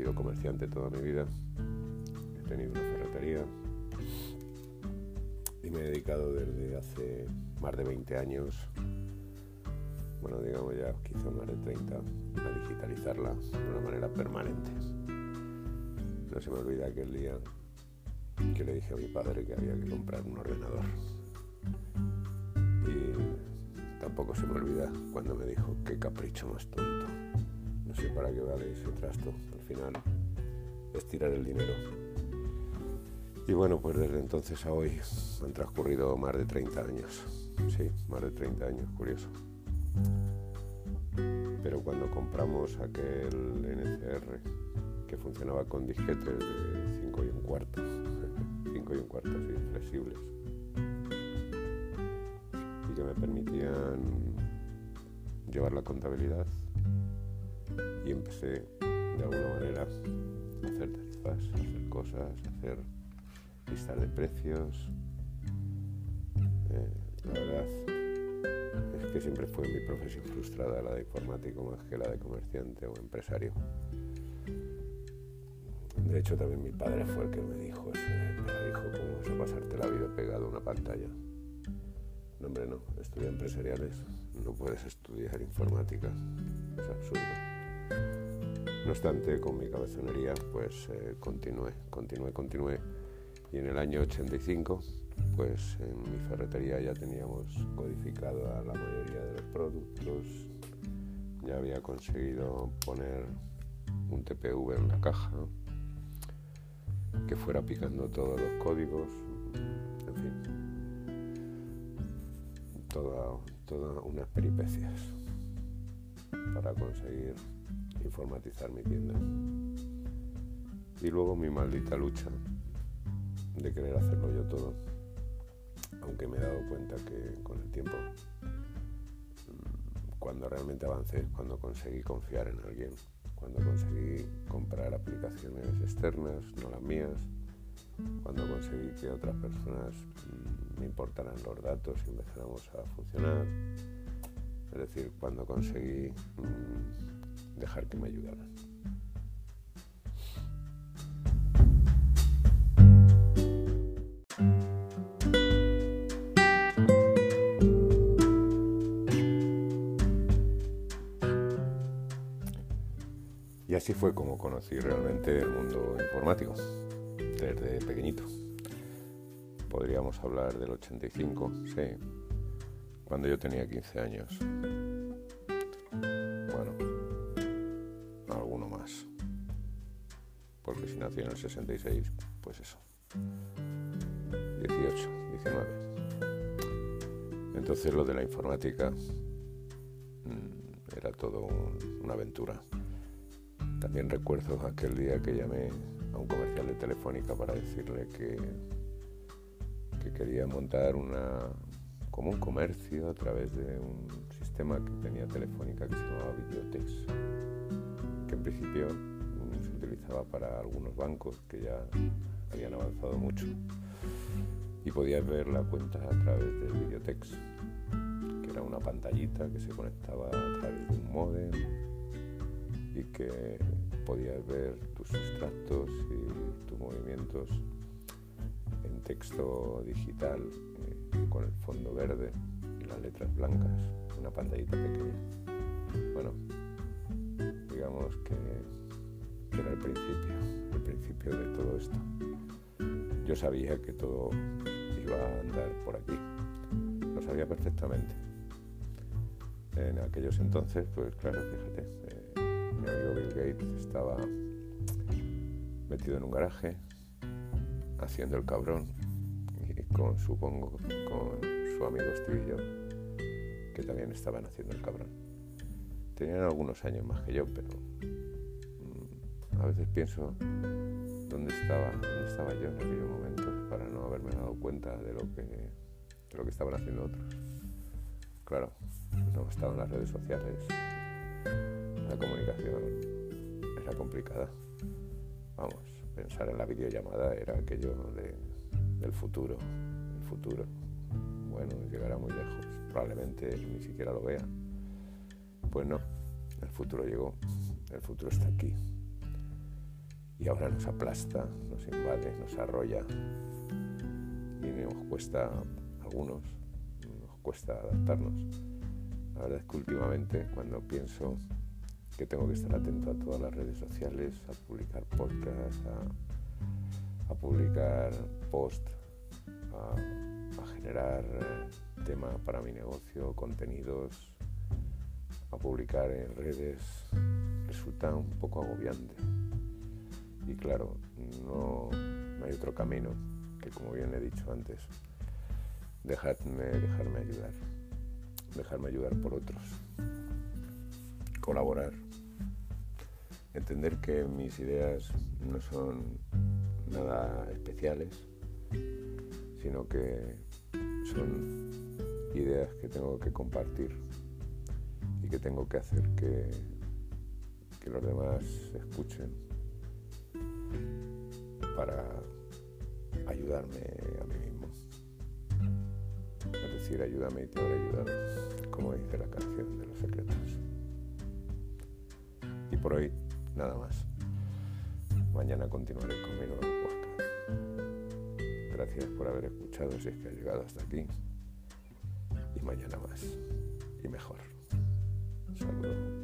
sido comerciante toda mi vida, he tenido una ferretería y me he dedicado desde hace más de 20 años, bueno, digamos ya quizá más de 30, a digitalizarla de una manera permanente. No se me olvida aquel día que le dije a mi padre que había que comprar un ordenador. Y tampoco se me olvida cuando me dijo, qué capricho más tonto. Para qué vale ese trasto. Al final es tirar el dinero. Y bueno, pues desde entonces a hoy han transcurrido más de 30 años. Sí, más de 30 años, curioso. Pero cuando compramos aquel NCR que funcionaba con disquetes de 5 y un cuarto, 5 y un cuarto así, flexibles, y que me permitían llevar la contabilidad, y empecé de alguna manera a hacer tarifas, a hacer cosas, a hacer listas de precios. Eh, la verdad es que siempre fue mi profesión frustrada la de informático más que la de comerciante o empresario. De hecho, también mi padre fue el que me dijo eso. Me dijo, ¿cómo vas a pasarte la vida pegado a una pantalla? No, hombre, no. Estudia empresariales. No puedes estudiar informática. Es absurdo. No obstante, con mi cabezonería, pues eh, continué, continué, continué. Y en el año 85, pues en mi ferretería ya teníamos codificado a la mayoría de los productos. Ya había conseguido poner un TPV en la caja que fuera picando todos los códigos, en fin, todas unas peripecias para conseguir informatizar mi tienda. Y luego mi maldita lucha de querer hacerlo yo todo, aunque me he dado cuenta que con el tiempo, mm, cuando realmente avancé, cuando conseguí confiar en alguien, cuando conseguí comprar aplicaciones externas, no las mías, cuando conseguí que otras personas mm, me importaran los datos y empezáramos a funcionar, es decir, cuando conseguí mm, dejar que me ayudaran. Y así fue como conocí realmente el mundo informático, desde pequeñito. Podríamos hablar del 85, sí, cuando yo tenía 15 años. Nací en el 66, pues eso. 18, 19. Entonces lo de la informática mm, era todo una aventura. También recuerdo aquel día que llamé a un comercial de Telefónica para decirle que, que quería montar una, como un comercio a través de un sistema que tenía Telefónica que se llamaba Videotex, que en principio utilizaba para algunos bancos que ya habían avanzado mucho y podías ver la cuenta a través del Videotex, que era una pantallita que se conectaba a través de un modem y que podías ver tus extractos y tus movimientos en texto digital eh, con el fondo verde y las letras blancas, una pantallita pequeña. Bueno, digamos que, era el principio, el principio de todo esto. Yo sabía que todo iba a andar por aquí, lo sabía perfectamente. En aquellos entonces, pues claro, fíjate, eh, mi amigo Bill Gates estaba metido en un garaje haciendo el cabrón y con supongo con su amigo Steve Jobs que también estaban haciendo el cabrón tenían algunos años más que yo pero veces pienso dónde estaba dónde estaba yo en aquellos momentos para no haberme dado cuenta de lo que de lo que estaban haciendo otros claro no estaban las redes sociales la comunicación era complicada vamos pensar en la videollamada era aquello del futuro, el futuro. Bueno, llegará muy lejos, probablemente ni siquiera lo vea. Pues no, el futuro llegó, el futuro está aquí. Y ahora nos aplasta, nos invade, nos arrolla y nos cuesta, a algunos, nos cuesta adaptarnos. La verdad es que últimamente cuando pienso que tengo que estar atento a todas las redes sociales, a publicar podcasts, a, publicar post, a, generar eh, temas para mi negocio, contenidos, a publicar en redes, resulta un poco agobiante. Y claro, no, no hay otro camino que, como bien he dicho antes, dejarme, dejarme ayudar, dejarme ayudar por otros, colaborar, entender que mis ideas no son nada especiales, sino que son ideas que tengo que compartir y que tengo que hacer que, que los demás escuchen para ayudarme a mí mismo. Es decir, ayúdame y te voy a ayudar, como dice la canción de los secretos. Y por hoy nada más. Mañana continuaré con mi nuevo podcast. Gracias por haber escuchado si es que ha llegado hasta aquí. Y mañana más. Y mejor. Saludos.